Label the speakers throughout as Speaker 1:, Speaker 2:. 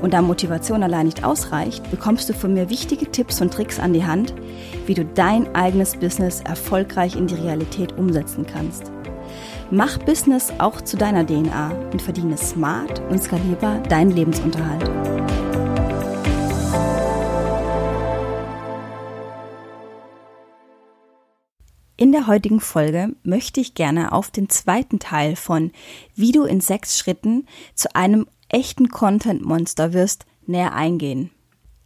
Speaker 1: Und da Motivation allein nicht ausreicht, bekommst du von mir wichtige Tipps und Tricks an die Hand, wie du dein eigenes Business erfolgreich in die Realität umsetzen kannst. Mach Business auch zu deiner DNA und verdiene smart und skalierbar deinen Lebensunterhalt. In der heutigen Folge möchte ich gerne auf den zweiten Teil von Wie du in sechs Schritten zu einem echten Content-Monster wirst, näher eingehen.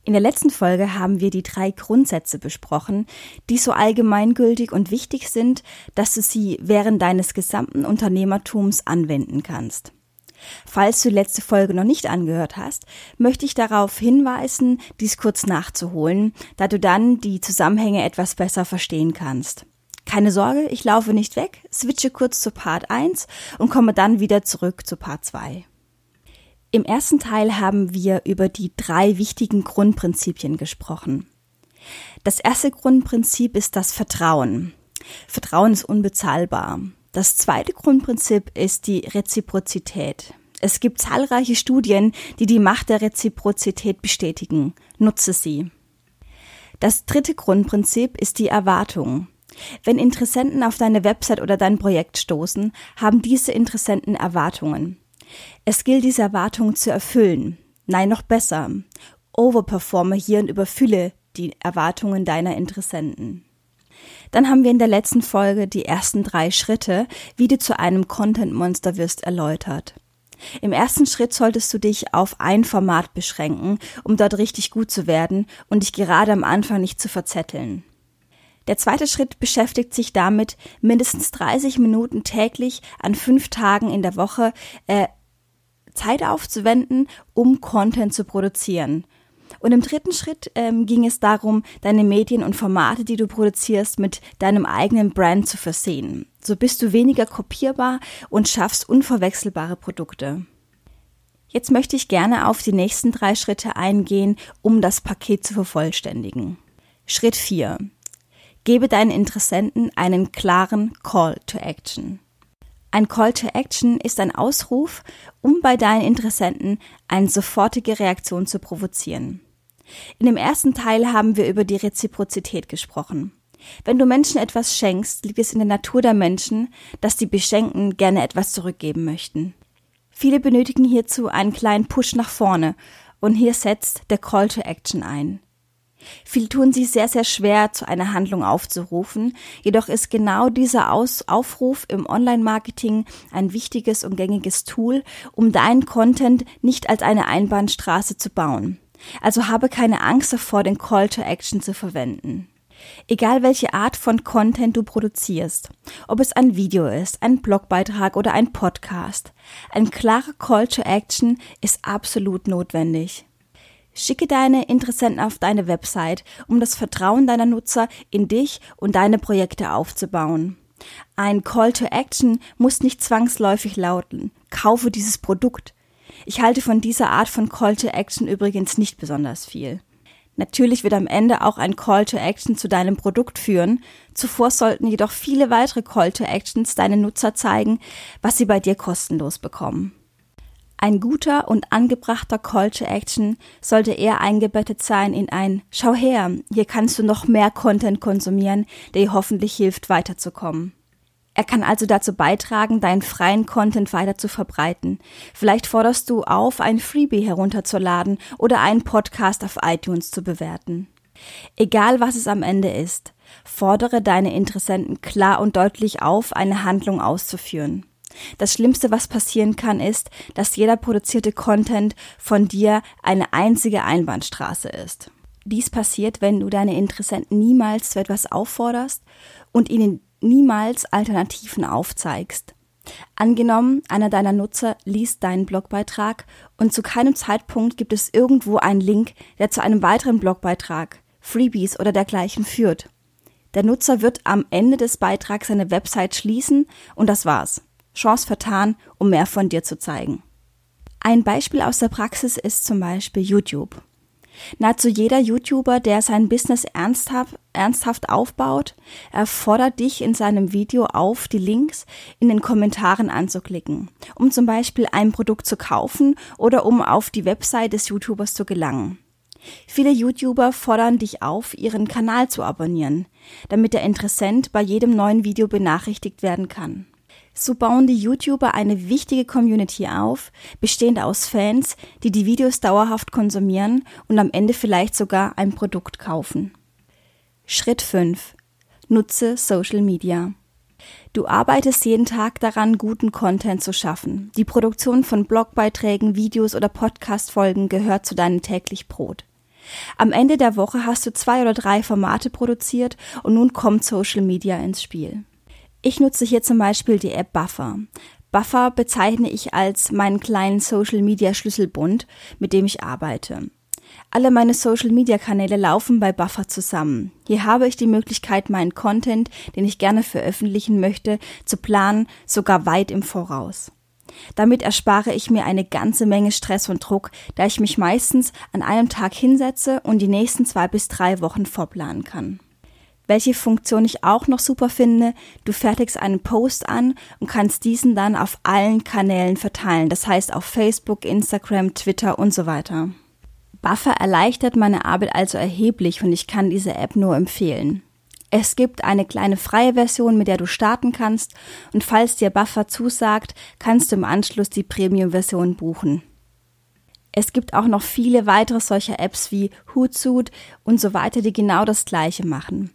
Speaker 1: In der letzten Folge haben wir die drei Grundsätze besprochen, die so allgemeingültig und wichtig sind, dass du sie während deines gesamten Unternehmertums anwenden kannst. Falls du die letzte Folge noch nicht angehört hast, möchte ich darauf hinweisen, dies kurz nachzuholen, da du dann die Zusammenhänge etwas besser verstehen kannst. Keine Sorge, ich laufe nicht weg, switche kurz zu Part 1 und komme dann wieder zurück zu Part 2. Im ersten Teil haben wir über die drei wichtigen Grundprinzipien gesprochen. Das erste Grundprinzip ist das Vertrauen. Vertrauen ist unbezahlbar. Das zweite Grundprinzip ist die Reziprozität. Es gibt zahlreiche Studien, die die Macht der Reziprozität bestätigen. Nutze sie. Das dritte Grundprinzip ist die Erwartung. Wenn Interessenten auf deine Website oder dein Projekt stoßen, haben diese Interessenten Erwartungen. Es gilt, diese Erwartungen zu erfüllen. Nein, noch besser. Overperforme hier und überfülle die Erwartungen deiner Interessenten. Dann haben wir in der letzten Folge die ersten drei Schritte, wie du zu einem Content Monster wirst, erläutert. Im ersten Schritt solltest du dich auf ein Format beschränken, um dort richtig gut zu werden und dich gerade am Anfang nicht zu verzetteln. Der zweite Schritt beschäftigt sich damit, mindestens 30 Minuten täglich an fünf Tagen in der Woche äh, Zeit aufzuwenden, um Content zu produzieren. Und im dritten Schritt ähm, ging es darum, deine Medien und Formate, die du produzierst, mit deinem eigenen Brand zu versehen. So bist du weniger kopierbar und schaffst unverwechselbare Produkte. Jetzt möchte ich gerne auf die nächsten drei Schritte eingehen, um das Paket zu vervollständigen. Schritt 4. Gebe deinen Interessenten einen klaren Call to Action. Ein Call to Action ist ein Ausruf, um bei deinen Interessenten eine sofortige Reaktion zu provozieren. In dem ersten Teil haben wir über die Reziprozität gesprochen. Wenn du Menschen etwas schenkst, liegt es in der Natur der Menschen, dass die Beschenken gerne etwas zurückgeben möchten. Viele benötigen hierzu einen kleinen Push nach vorne und hier setzt der Call to Action ein. Viele tun sich sehr, sehr schwer, zu einer Handlung aufzurufen. Jedoch ist genau dieser Aus Aufruf im Online-Marketing ein wichtiges und gängiges Tool, um deinen Content nicht als eine Einbahnstraße zu bauen. Also habe keine Angst davor, den Call to Action zu verwenden. Egal welche Art von Content du produzierst, ob es ein Video ist, ein Blogbeitrag oder ein Podcast, ein klarer Call to Action ist absolut notwendig. Schicke deine Interessenten auf deine Website, um das Vertrauen deiner Nutzer in dich und deine Projekte aufzubauen. Ein Call to Action muss nicht zwangsläufig lauten, kaufe dieses Produkt. Ich halte von dieser Art von Call to Action übrigens nicht besonders viel. Natürlich wird am Ende auch ein Call to Action zu deinem Produkt führen. Zuvor sollten jedoch viele weitere Call to Actions deine Nutzer zeigen, was sie bei dir kostenlos bekommen. Ein guter und angebrachter Call to Action sollte eher eingebettet sein in ein Schau her, hier kannst du noch mehr Content konsumieren, der dir hoffentlich hilft, weiterzukommen. Er kann also dazu beitragen, deinen freien Content weiter zu verbreiten. Vielleicht forderst du auf, ein Freebie herunterzuladen oder einen Podcast auf iTunes zu bewerten. Egal was es am Ende ist, fordere deine Interessenten klar und deutlich auf, eine Handlung auszuführen. Das Schlimmste, was passieren kann, ist, dass jeder produzierte Content von dir eine einzige Einbahnstraße ist. Dies passiert, wenn du deine Interessenten niemals zu etwas aufforderst und ihnen niemals Alternativen aufzeigst. Angenommen, einer deiner Nutzer liest deinen Blogbeitrag und zu keinem Zeitpunkt gibt es irgendwo einen Link, der zu einem weiteren Blogbeitrag, Freebies oder dergleichen führt. Der Nutzer wird am Ende des Beitrags seine Website schließen und das war's. Chance vertan, um mehr von dir zu zeigen. Ein Beispiel aus der Praxis ist zum Beispiel YouTube. Nahezu jeder YouTuber, der sein Business ernsthaft, ernsthaft aufbaut, erfordert dich in seinem Video auf, die Links in den Kommentaren anzuklicken, um zum Beispiel ein Produkt zu kaufen oder um auf die Website des YouTubers zu gelangen. Viele YouTuber fordern dich auf, ihren Kanal zu abonnieren, damit der Interessent bei jedem neuen Video benachrichtigt werden kann. So bauen die YouTuber eine wichtige Community auf, bestehend aus Fans, die die Videos dauerhaft konsumieren und am Ende vielleicht sogar ein Produkt kaufen. Schritt 5. Nutze Social Media. Du arbeitest jeden Tag daran, guten Content zu schaffen. Die Produktion von Blogbeiträgen, Videos oder Podcastfolgen gehört zu deinem täglich Brot. Am Ende der Woche hast du zwei oder drei Formate produziert und nun kommt Social Media ins Spiel. Ich nutze hier zum Beispiel die App Buffer. Buffer bezeichne ich als meinen kleinen Social Media Schlüsselbund, mit dem ich arbeite. Alle meine Social Media Kanäle laufen bei Buffer zusammen. Hier habe ich die Möglichkeit, meinen Content, den ich gerne veröffentlichen möchte, zu planen, sogar weit im Voraus. Damit erspare ich mir eine ganze Menge Stress und Druck, da ich mich meistens an einem Tag hinsetze und die nächsten zwei bis drei Wochen vorplanen kann. Welche Funktion ich auch noch super finde, du fertigst einen Post an und kannst diesen dann auf allen Kanälen verteilen, das heißt auf Facebook, Instagram, Twitter und so weiter. Buffer erleichtert meine Arbeit also erheblich und ich kann diese App nur empfehlen. Es gibt eine kleine freie Version, mit der du starten kannst und falls dir Buffer zusagt, kannst du im Anschluss die Premium-Version buchen. Es gibt auch noch viele weitere solcher Apps wie Hootsuite und so weiter, die genau das gleiche machen.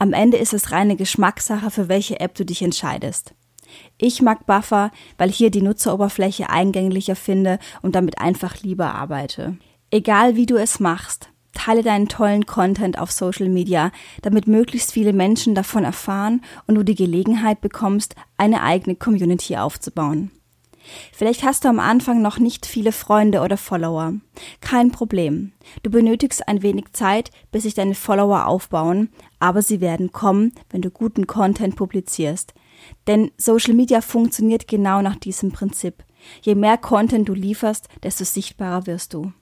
Speaker 1: Am Ende ist es reine Geschmackssache, für welche App du dich entscheidest. Ich mag Buffer, weil hier die Nutzeroberfläche eingänglicher finde und damit einfach lieber arbeite. Egal wie du es machst, teile deinen tollen Content auf Social Media, damit möglichst viele Menschen davon erfahren und du die Gelegenheit bekommst, eine eigene Community aufzubauen. Vielleicht hast du am Anfang noch nicht viele Freunde oder Follower. Kein Problem. Du benötigst ein wenig Zeit, bis sich deine Follower aufbauen, aber sie werden kommen, wenn du guten Content publizierst. Denn Social Media funktioniert genau nach diesem Prinzip. Je mehr Content du lieferst, desto sichtbarer wirst du.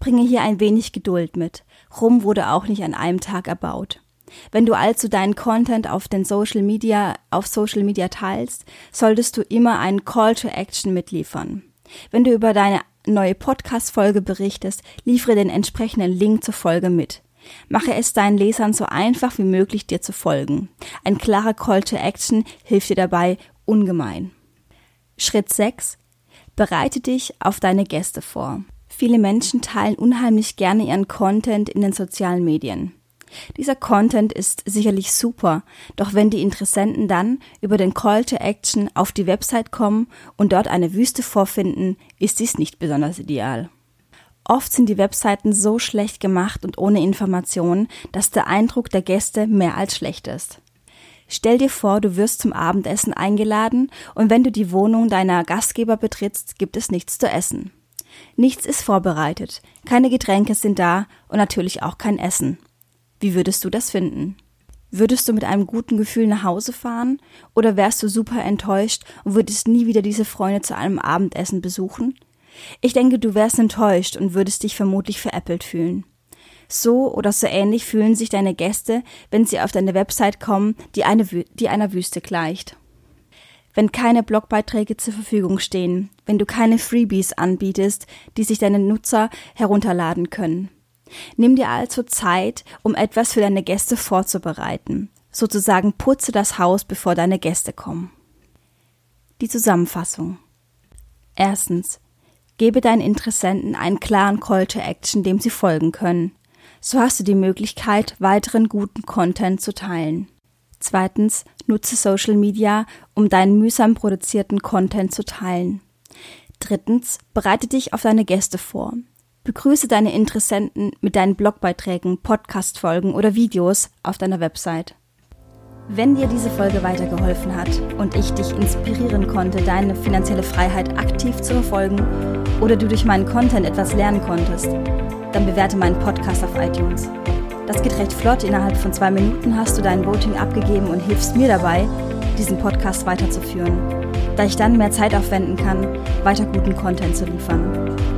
Speaker 1: Bringe hier ein wenig Geduld mit. Rum wurde auch nicht an einem Tag erbaut. Wenn du also deinen Content auf den Social Media, auf Social Media teilst, solltest du immer einen Call to Action mitliefern. Wenn du über deine neue Podcast-Folge berichtest, liefere den entsprechenden Link zur Folge mit. Mache es deinen Lesern so einfach wie möglich, dir zu folgen. Ein klarer Call to Action hilft dir dabei ungemein. Schritt 6. Bereite dich auf deine Gäste vor. Viele Menschen teilen unheimlich gerne ihren Content in den sozialen Medien. Dieser Content ist sicherlich super, doch wenn die Interessenten dann über den Call to Action auf die Website kommen und dort eine Wüste vorfinden, ist dies nicht besonders ideal. Oft sind die Webseiten so schlecht gemacht und ohne Informationen, dass der Eindruck der Gäste mehr als schlecht ist. Stell dir vor, du wirst zum Abendessen eingeladen und wenn du die Wohnung deiner Gastgeber betrittst, gibt es nichts zu essen. Nichts ist vorbereitet, keine Getränke sind da und natürlich auch kein Essen. Wie würdest du das finden? Würdest du mit einem guten Gefühl nach Hause fahren oder wärst du super enttäuscht und würdest nie wieder diese Freunde zu einem Abendessen besuchen? Ich denke, du wärst enttäuscht und würdest dich vermutlich veräppelt fühlen. So oder so ähnlich fühlen sich deine Gäste, wenn sie auf deine Website kommen, die, eine, die einer Wüste gleicht. Wenn keine Blogbeiträge zur Verfügung stehen, wenn du keine Freebies anbietest, die sich deine Nutzer herunterladen können, Nimm dir also Zeit, um etwas für deine Gäste vorzubereiten. Sozusagen putze das Haus, bevor deine Gäste kommen. Die Zusammenfassung. Erstens. Gebe deinen Interessenten einen klaren Call to Action, dem sie folgen können. So hast du die Möglichkeit, weiteren guten Content zu teilen. Zweitens, nutze Social Media, um deinen mühsam produzierten Content zu teilen. Drittens, bereite dich auf deine Gäste vor. Begrüße deine Interessenten mit deinen Blogbeiträgen, Podcastfolgen oder Videos auf deiner Website. Wenn dir diese Folge weitergeholfen hat und ich dich inspirieren konnte, deine finanzielle Freiheit aktiv zu verfolgen oder du durch meinen Content etwas lernen konntest, dann bewerte meinen Podcast auf iTunes. Das geht recht flott. Innerhalb von zwei Minuten hast du dein Voting abgegeben und hilfst mir dabei, diesen Podcast weiterzuführen, da ich dann mehr Zeit aufwenden kann, weiter guten Content zu liefern.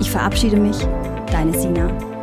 Speaker 1: Ich verabschiede mich, deine Sina.